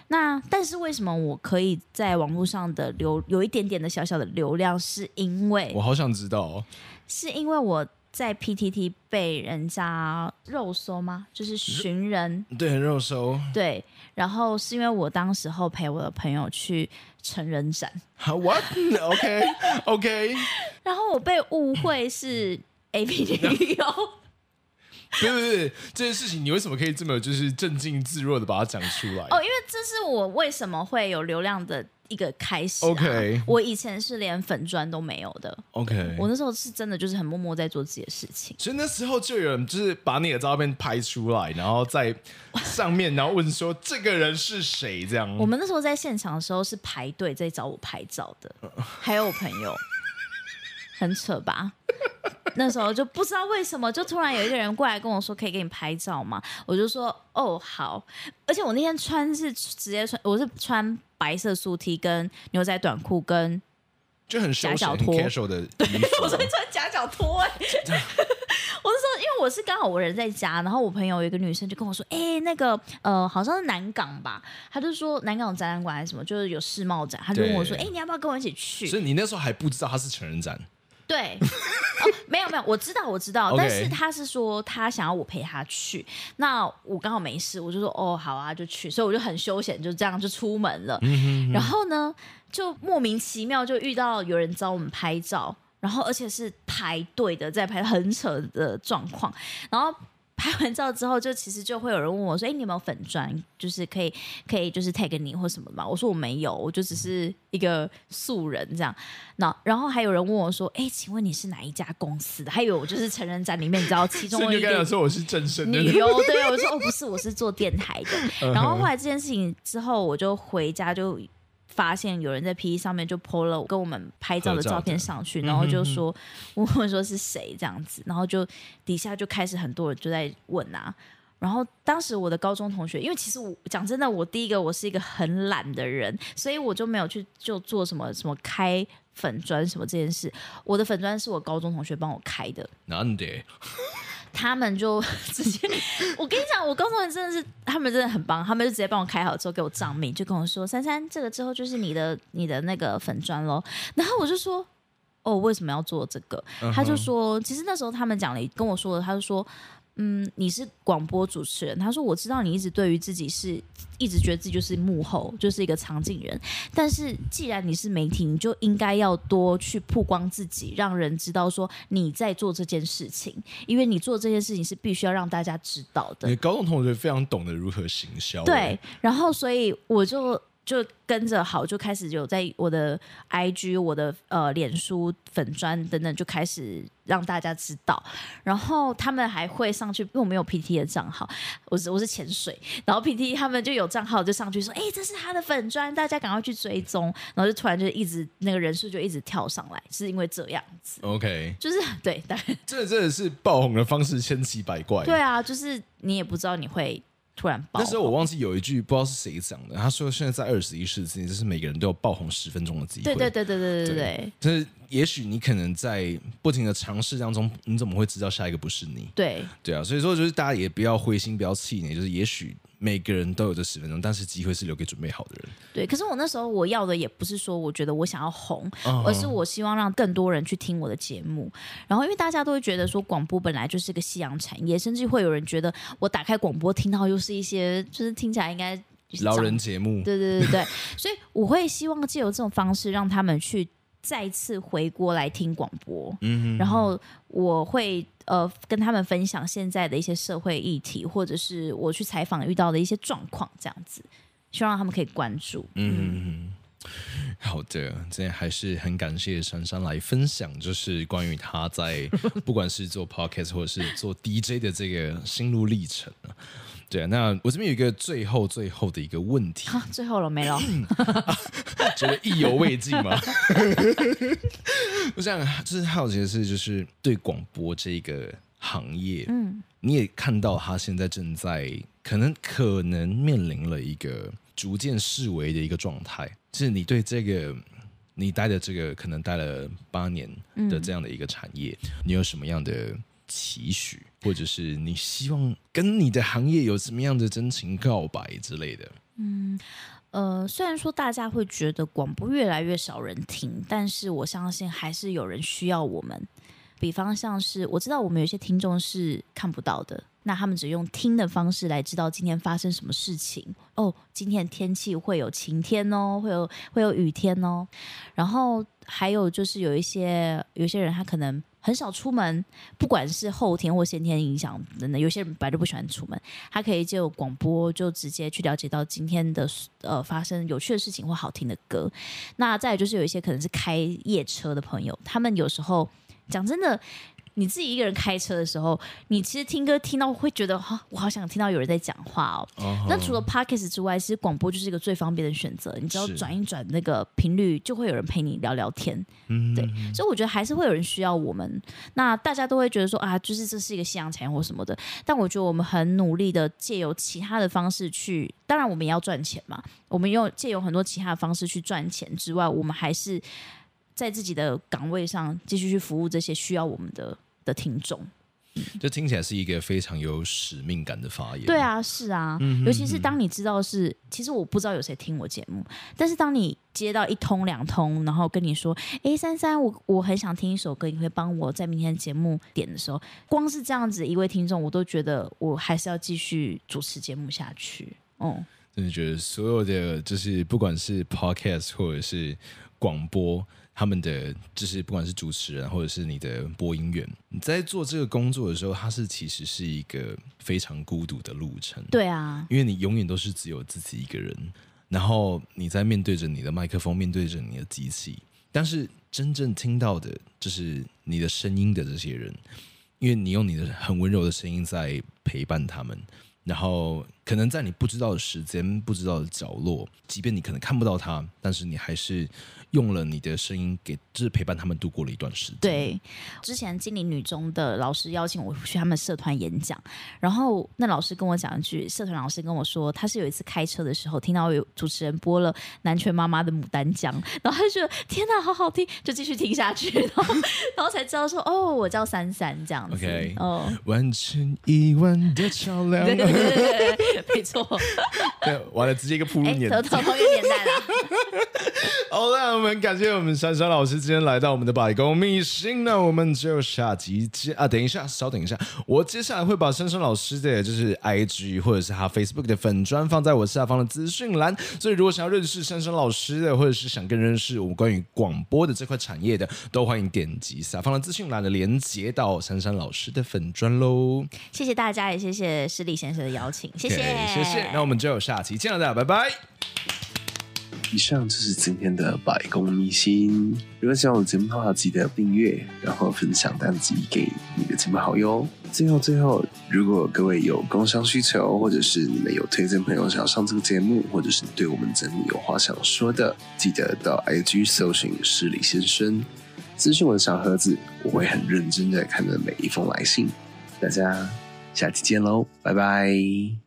那但是为什么我可以在网络上的流有一点点的小小的流量，是因为我好想知道哦，是因为我在 PTT 被人家肉搜吗？就是寻人，对，肉搜，对，然后是因为我当时候陪我的朋友去成人展，What？OK，OK，然后我被误会是 AV 女 优。对不对，这件事情你为什么可以这么就是镇静自若的把它讲出来？哦，因为这是我为什么会有流量的一个开始、啊。OK，我以前是连粉砖都没有的。OK，我那时候是真的就是很默默在做自己的事情。所以那时候就有人就是把你的照片拍出来，然后在上面，然后问说这个人是谁？这样。我们那时候在现场的时候是排队在找我拍照的，还有我朋友，很扯吧？那时候就不知道为什么，就突然有一个人过来跟我说可以给你拍照嘛？我就说哦好，而且我那天穿是直接穿，我是穿白色素 T 跟牛仔短裤跟就很夹脚拖的，对，我昨天穿夹脚拖哎，我是说因为我是刚好我人在家，然后我朋友有一个女生就跟我说，哎、欸、那个呃好像是南港吧，她就说南港展览馆还是什么，就是有世贸展，她就问我说，哎、欸、你要不要跟我一起去？所以你那时候还不知道他是成人展。对，哦，没有没有，我知道我知道，但是他是说他想要我陪他去，那我刚好没事，我就说哦好啊，就去，所以我就很休闲，就这样就出门了。然后呢，就莫名其妙就遇到有人找我们拍照，然后而且是排队的在排，很扯的状况，然后。拍完照之后，就其实就会有人问我说：“哎，你有没有粉砖？就是可以可以就是 tag 你或什么嘛？”我说：“我没有，我就只是一个素人这样。”那然后还有人问我说：“哎，请问你是哪一家公司的？”还以为我就是成人展里面，你知道其中一个。说我是正声的。女优对，我说：“哦，不是，我是做电台的。” 然后后来这件事情之后，我就回家就。发现有人在 P E 上面就 po 了跟我们拍照的照片上去，然后就说问问说是谁这样子，然后就底下就开始很多人就在问啊。然后当时我的高中同学，因为其实我讲真的，我第一个我是一个很懒的人，所以我就没有去就做什么什么开粉砖什么这件事。我的粉砖是我高中同学帮我开的。难得。他们就 直接，我跟你讲，我高中人真的是，他们真的很棒，他们就直接帮我开好之后给我账名，就跟我说：“珊珊，这个之后就是你的你的那个粉砖喽。”然后我就说：“哦，为什么要做这个？” uh -huh. 他就说：“其实那时候他们讲了，跟我说的，他就说。”嗯，你是广播主持人。他说：“我知道你一直对于自己是一直觉得自己就是幕后，就是一个藏镜人。但是既然你是媒体，你就应该要多去曝光自己，让人知道说你在做这件事情。因为你做这件事情是必须要让大家知道的。”你高中同学非常懂得如何行销。对，然后所以我就。就跟着好，就开始有在我的 IG、我的呃脸书粉砖等等，就开始让大家知道。然后他们还会上去，因为我没有 PT 的账号，我是我是潜水。然后 PT 他们就有账号，就上去说：“哎、欸，这是他的粉砖，大家赶快去追踪。”然后就突然就一直那个人数就一直跳上来，是因为这样子。OK，就是对，大概这真的是爆红的方式千奇百怪。对啊，就是你也不知道你会。突然爆，那时候我忘记有一句不知道是谁讲的，他说现在在二十一世纪，就是每个人都有爆红十分钟的机会。对对对对对对对。就是也许你可能在不停的尝试当中，你怎么会知道下一个不是你？对对啊，所以说就是大家也不要灰心，不要气馁，就是也许。每个人都有这十分钟，但是机会是留给准备好的人。对，可是我那时候我要的也不是说我觉得我想要红，uh. 而是我希望让更多人去听我的节目。然后，因为大家都会觉得说广播本来就是个夕阳产业，甚至会有人觉得我打开广播听到又是一些就是听起来应该老人节目。对对对对，所以我会希望借由这种方式让他们去。再次回国来听广播，嗯，然后我会呃跟他们分享现在的一些社会议题，或者是我去采访遇到的一些状况，这样子，希望他们可以关注。嗯，好的，今天还是很感谢珊珊来分享，就是关于她在 不管是做 podcast 或者是做 DJ 的这个心路历程。对，那我这边有一个最后最后的一个问题，啊、最后了没了？觉得意犹未尽吗？我想就是好奇的是，就是对广播这个行业，嗯，你也看到他现在正在可能可能面临了一个逐渐式微的一个状态，就是你对这个你待的这个可能待了八年的这样的一个产业，嗯、你有什么样的期许？或者是你希望跟你的行业有什么样的真情告白之类的？嗯，呃，虽然说大家会觉得广播越来越少人听，但是我相信还是有人需要我们。比方像是我知道我们有些听众是看不到的，那他们只用听的方式来知道今天发生什么事情。哦，今天天气会有晴天哦，会有会有雨天哦。然后还有就是有一些有些人他可能。很少出门，不管是后天或先天影响等等，有些人本来就不喜欢出门，他可以就广播就直接去了解到今天的呃发生有趣的事情或好听的歌。那再就是有一些可能是开夜车的朋友，他们有时候讲真的。你自己一个人开车的时候，你其实听歌听到会觉得哈，我好想听到有人在讲话哦。Uh-huh. 那除了 Podcast 之外，其实广播就是一个最方便的选择。你只要转一转那个频率，就会有人陪你聊聊天。嗯，对。所以我觉得还是会有人需要我们。那大家都会觉得说啊，就是这是一个夕阳产业或什么的。但我觉得我们很努力的借由其他的方式去，当然我们也要赚钱嘛。我们用借由很多其他的方式去赚钱之外，我们还是在自己的岗位上继续去服务这些需要我们的。的听众，这听起来是一个非常有使命感的发言。对啊，是啊，嗯、哼哼，尤其是当你知道是，其实我不知道有谁听我节目，但是当你接到一通两通，然后跟你说，哎，珊珊，我我很想听一首歌，你会帮我在明天节目点的时候，光是这样子一位听众，我都觉得我还是要继续主持节目下去。哦，真的觉得所有的就是不管是 podcast 或者是广播。他们的就是不管是主持人或者是你的播音员，你在做这个工作的时候，它是其实是一个非常孤独的路程。对啊，因为你永远都是只有自己一个人，然后你在面对着你的麦克风，面对着你的机器，但是真正听到的就是你的声音的这些人，因为你用你的很温柔的声音在陪伴他们，然后可能在你不知道的时间、不知道的角落，即便你可能看不到他，但是你还是。用了你的声音给，就是陪伴他们度过了一段时间。对，之前金陵女中的老师邀请我去他们社团演讲，然后那老师跟我讲一句，社团老师跟我说，他是有一次开车的时候听到有主持人播了南拳妈妈的《牡丹江》，然后他就觉得天哪，好好听，就继续听下去，然后 然后才知道说，哦，我叫珊珊这样子。OK，哦，完成一万的桥梁，对对对对对，没错。对，完了，直接一个铺路年头头同一个年代了。好了。我们感谢我们珊珊老师今天来到我们的百工秘辛，那我们就下集见啊！等一下，稍等一下，我接下来会把珊珊老师的就是 IG 或者是他 Facebook 的粉砖放在我下方的资讯栏，所以如果想要认识珊珊老师的，或者是想更认识我们关于广播的这块产业的，都欢迎点击下方的资讯栏的连接到珊珊老师的粉砖喽。谢谢大家，也谢谢施礼先生的邀请，谢谢谢谢。那我们就下期见了，大家拜拜。以上就是今天的百工秘辛。如果喜欢我的节目的话，记得订阅，然后分享单集给你的亲朋好友。最后，最后，如果各位有工商需求，或者是你们有推荐朋友想要上这个节目，或者是对我们节目有话想说的，记得到 IG 搜寻施礼先生，咨询我的小盒子，我会很认真的看着每一封来信。大家下期见喽，拜拜。